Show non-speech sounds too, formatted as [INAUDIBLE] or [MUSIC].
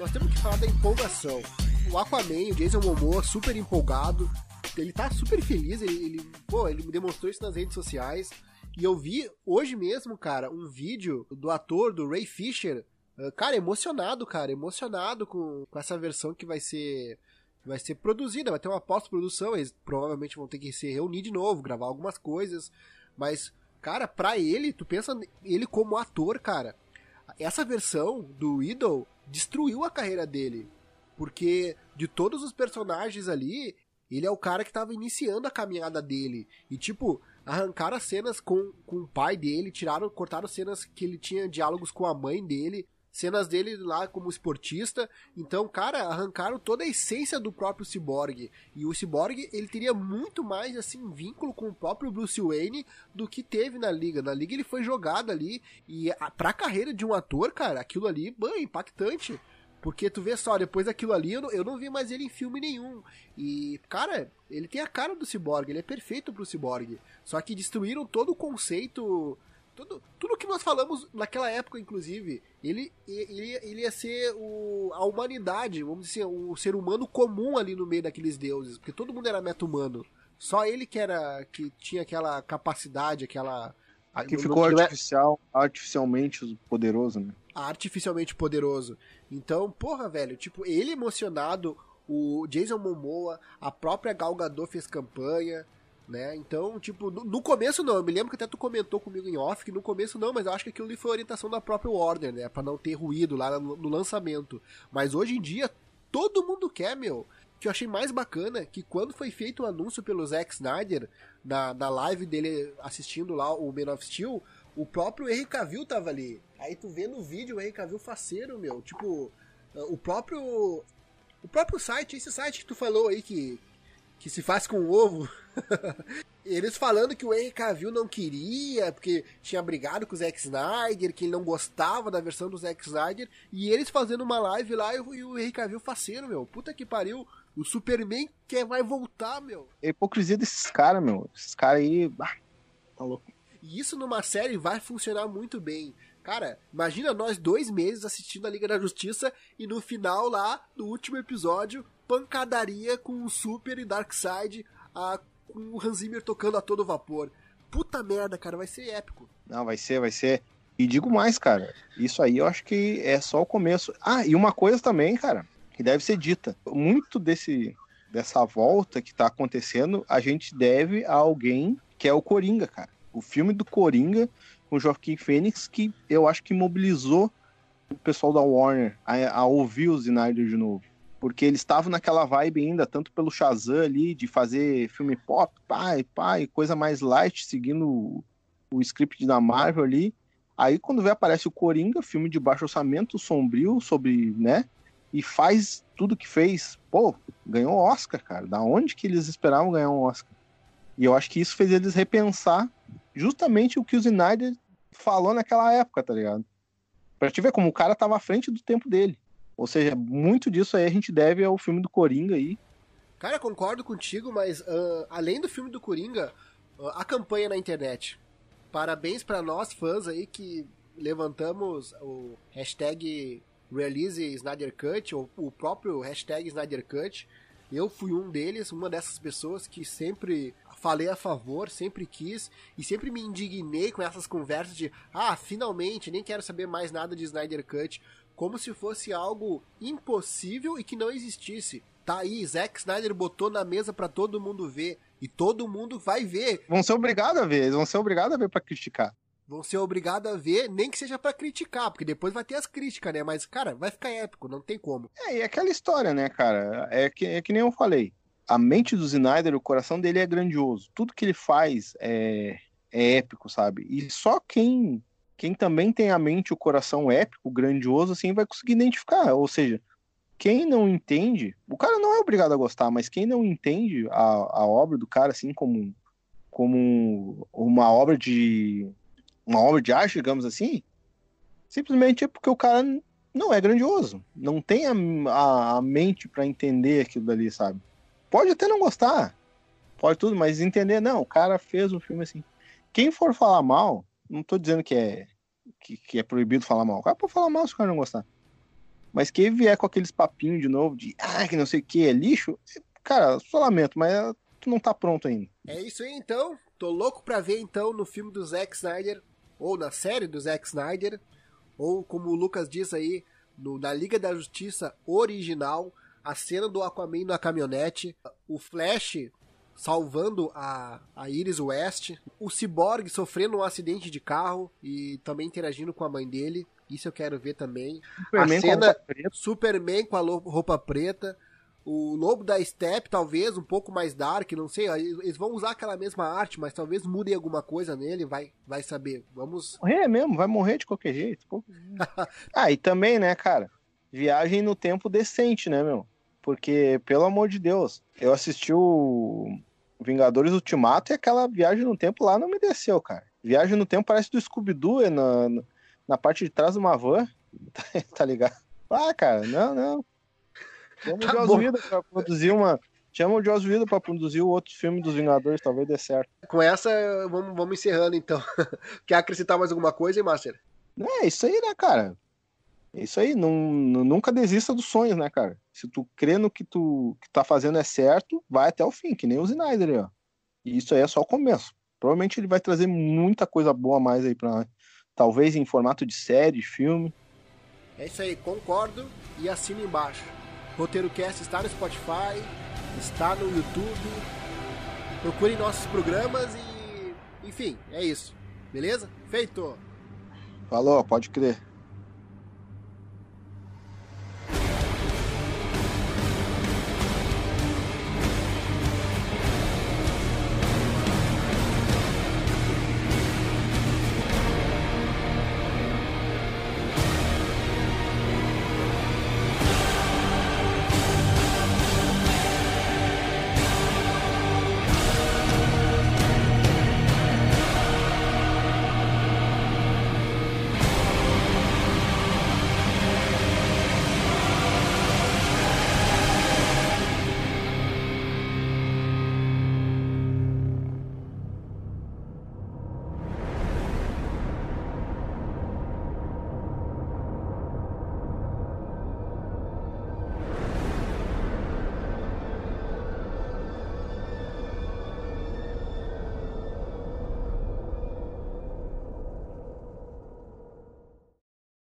nós temos que falar da empolgação. O Aquaman, o Jason Momoa, super empolgado. Ele tá super feliz, ele, ele, pô, ele demonstrou isso nas redes sociais. E eu vi hoje mesmo, cara, um vídeo do ator, do Ray Fisher, uh, cara, emocionado, cara, emocionado com, com essa versão que vai ser vai ser produzida, vai ter uma pós-produção, eles provavelmente vão ter que se reunir de novo, gravar algumas coisas, mas, cara, pra ele, tu pensa ele como ator, cara, essa versão do Idol destruiu a carreira dele, porque de todos os personagens ali, ele é o cara que tava iniciando a caminhada dele, e tipo, arrancaram as cenas com, com o pai dele, tiraram, cortaram cenas que ele tinha diálogos com a mãe dele, cenas dele lá como esportista. Então, cara, arrancaram toda a essência do próprio Cyborg. E o Cyborg, ele teria muito mais, assim, vínculo com o próprio Bruce Wayne do que teve na Liga. Na Liga ele foi jogado ali. E a, pra carreira de um ator, cara, aquilo ali, bem, impactante. Porque tu vê só, depois daquilo ali, eu não, eu não vi mais ele em filme nenhum. E, cara, ele tem a cara do Cyborg, ele é perfeito pro Cyborg. Só que destruíram todo o conceito tudo, tudo que nós falamos naquela época, inclusive, ele, ele, ele ia ser o, a humanidade, vamos dizer, o ser humano comum ali no meio daqueles deuses, porque todo mundo era meta-humano. Só ele que era que tinha aquela capacidade, aquela. Aqui ficou artificial, artificialmente poderoso, né? Artificialmente poderoso. Então, porra, velho, tipo, ele emocionado, o Jason Momoa, a própria Gal Gadot fez campanha, né? Então, tipo, no, no, começo não, eu me lembro que até tu comentou comigo em off que no começo não, mas eu acho que aquilo ali foi orientação da própria Warner, né? Pra não ter ruído lá no, no lançamento. Mas hoje em dia, todo mundo quer, meu. Que eu achei mais bacana que quando foi feito o anúncio pelo Zack Snyder, na, na live dele assistindo lá o Man of Steel, o próprio Henry Cavill tava ali. Aí tu vê no vídeo o Henry Cavill faceiro, meu. Tipo, o próprio. O próprio site, esse site que tu falou aí que, que se faz com ovo. [LAUGHS] Eles falando que o Henry Cavill não queria, porque tinha brigado com o Zack Snyder, que ele não gostava da versão do Zack Snyder, e eles fazendo uma live lá e o Henry Cavill faceiro, meu. Puta que pariu. O Superman quer vai voltar, meu. É hipocrisia desses caras, meu. Esses caras aí. Ah, tá louco. E isso numa série vai funcionar muito bem. Cara, imagina nós dois meses assistindo a Liga da Justiça e no final lá, no último episódio, pancadaria com o Super e Darkseid, com o Hans Zimmer tocando a todo vapor. Puta merda, cara, vai ser épico. Não, vai ser, vai ser. E digo mais, cara, isso aí eu acho que é só o começo. Ah, e uma coisa também, cara, que deve ser dita. Muito desse dessa volta que tá acontecendo, a gente deve a alguém que é o Coringa, cara. O filme do Coringa com o Joaquim Fênix, que eu acho que mobilizou o pessoal da Warner a, a ouvir o Snyder de novo porque eles estavam naquela vibe ainda, tanto pelo Shazam ali, de fazer filme pop, pai, pai, coisa mais light, seguindo o, o script da Marvel ali. Aí quando vê aparece o Coringa, filme de baixo orçamento, sombrio, sobre, né? E faz tudo que fez. Pô, ganhou Oscar, cara. Da onde que eles esperavam ganhar um Oscar? E eu acho que isso fez eles repensar justamente o que o Snyder falou naquela época, tá ligado? Pra te ver como o cara tava à frente do tempo dele. Ou seja, muito disso aí a gente deve ao filme do Coringa aí. Cara, concordo contigo, mas uh, além do filme do Coringa, uh, a campanha na internet. Parabéns para nós fãs aí que levantamos o hashtag Release Snyder Cut, ou o próprio hashtag Snyder Cut. Eu fui um deles, uma dessas pessoas que sempre falei a favor, sempre quis e sempre me indignei com essas conversas de ah, finalmente, nem quero saber mais nada de Snyder Cut como se fosse algo impossível e que não existisse. Tá aí, Zack Snyder botou na mesa para todo mundo ver e todo mundo vai ver. Vão ser obrigados a ver, vão ser obrigados a ver para criticar. Vão ser obrigados a ver, nem que seja para criticar, porque depois vai ter as críticas, né? Mas, cara, vai ficar épico, não tem como. É, e é aquela história, né, cara? É que, é que nem eu falei. A mente do Snyder, o coração dele é grandioso. Tudo que ele faz é, é épico, sabe? E só quem quem também tem a mente o coração épico, grandioso, assim, vai conseguir identificar. Ou seja, quem não entende, o cara não é obrigado a gostar, mas quem não entende a, a obra do cara, assim, como, como uma obra de. uma obra de arte, digamos assim, simplesmente é porque o cara não é grandioso. Não tem a, a, a mente para entender aquilo dali, sabe? Pode até não gostar, pode tudo, mas entender, não, o cara fez um filme assim. Quem for falar mal, não tô dizendo que é, que, que é proibido falar mal. O cara pode falar mal se o cara não gostar. Mas quem vier com aqueles papinhos de novo de ah, que não sei o que é lixo, cara, só lamento, mas tu não tá pronto ainda. É isso aí então. Tô louco pra ver então no filme do Zack Snyder, ou na série do Zack Snyder, ou como o Lucas diz aí, no, na Liga da Justiça original, a cena do Aquaman na caminhonete, o Flash salvando a, a Iris West, o Cyborg sofrendo um acidente de carro e também interagindo com a mãe dele. Isso eu quero ver também. Superman a cena com a Superman com a roupa preta. O Lobo da Step, talvez, um pouco mais dark, não sei. Eles vão usar aquela mesma arte, mas talvez mudem alguma coisa nele, vai, vai saber. Vamos. Morrer mesmo, vai morrer de qualquer jeito. [LAUGHS] ah, e também, né, cara? Viagem no tempo decente, né, meu? Porque, pelo amor de Deus, eu assisti o Vingadores Ultimato e aquela viagem no tempo lá não me desceu, cara. Viagem no tempo parece do Scooby-Doo é na, na parte de trás de uma van, [LAUGHS] tá ligado? Ah, cara, não, não. Chama o tá Joss Whedon pra produzir uma... Chama o Joss Whedon pra produzir o outro filme dos Vingadores, talvez dê certo. Com essa, vamos, vamos encerrando, então. [LAUGHS] Quer acrescentar mais alguma coisa, hein, Master? É, isso aí, né, cara? É isso aí, não, nunca desista dos sonhos, né, cara? Se tu crê no que tu que tá fazendo é certo, vai até o fim, que nem o Snyder aí, ó. E isso aí é só o começo. Provavelmente ele vai trazer muita coisa boa a mais aí pra. Talvez em formato de série, filme. É isso aí, concordo e assino embaixo. Roteiro Cast está no Spotify, está no YouTube. Procurem nossos programas e. Enfim, é isso. Beleza? Feito! Falou, pode crer.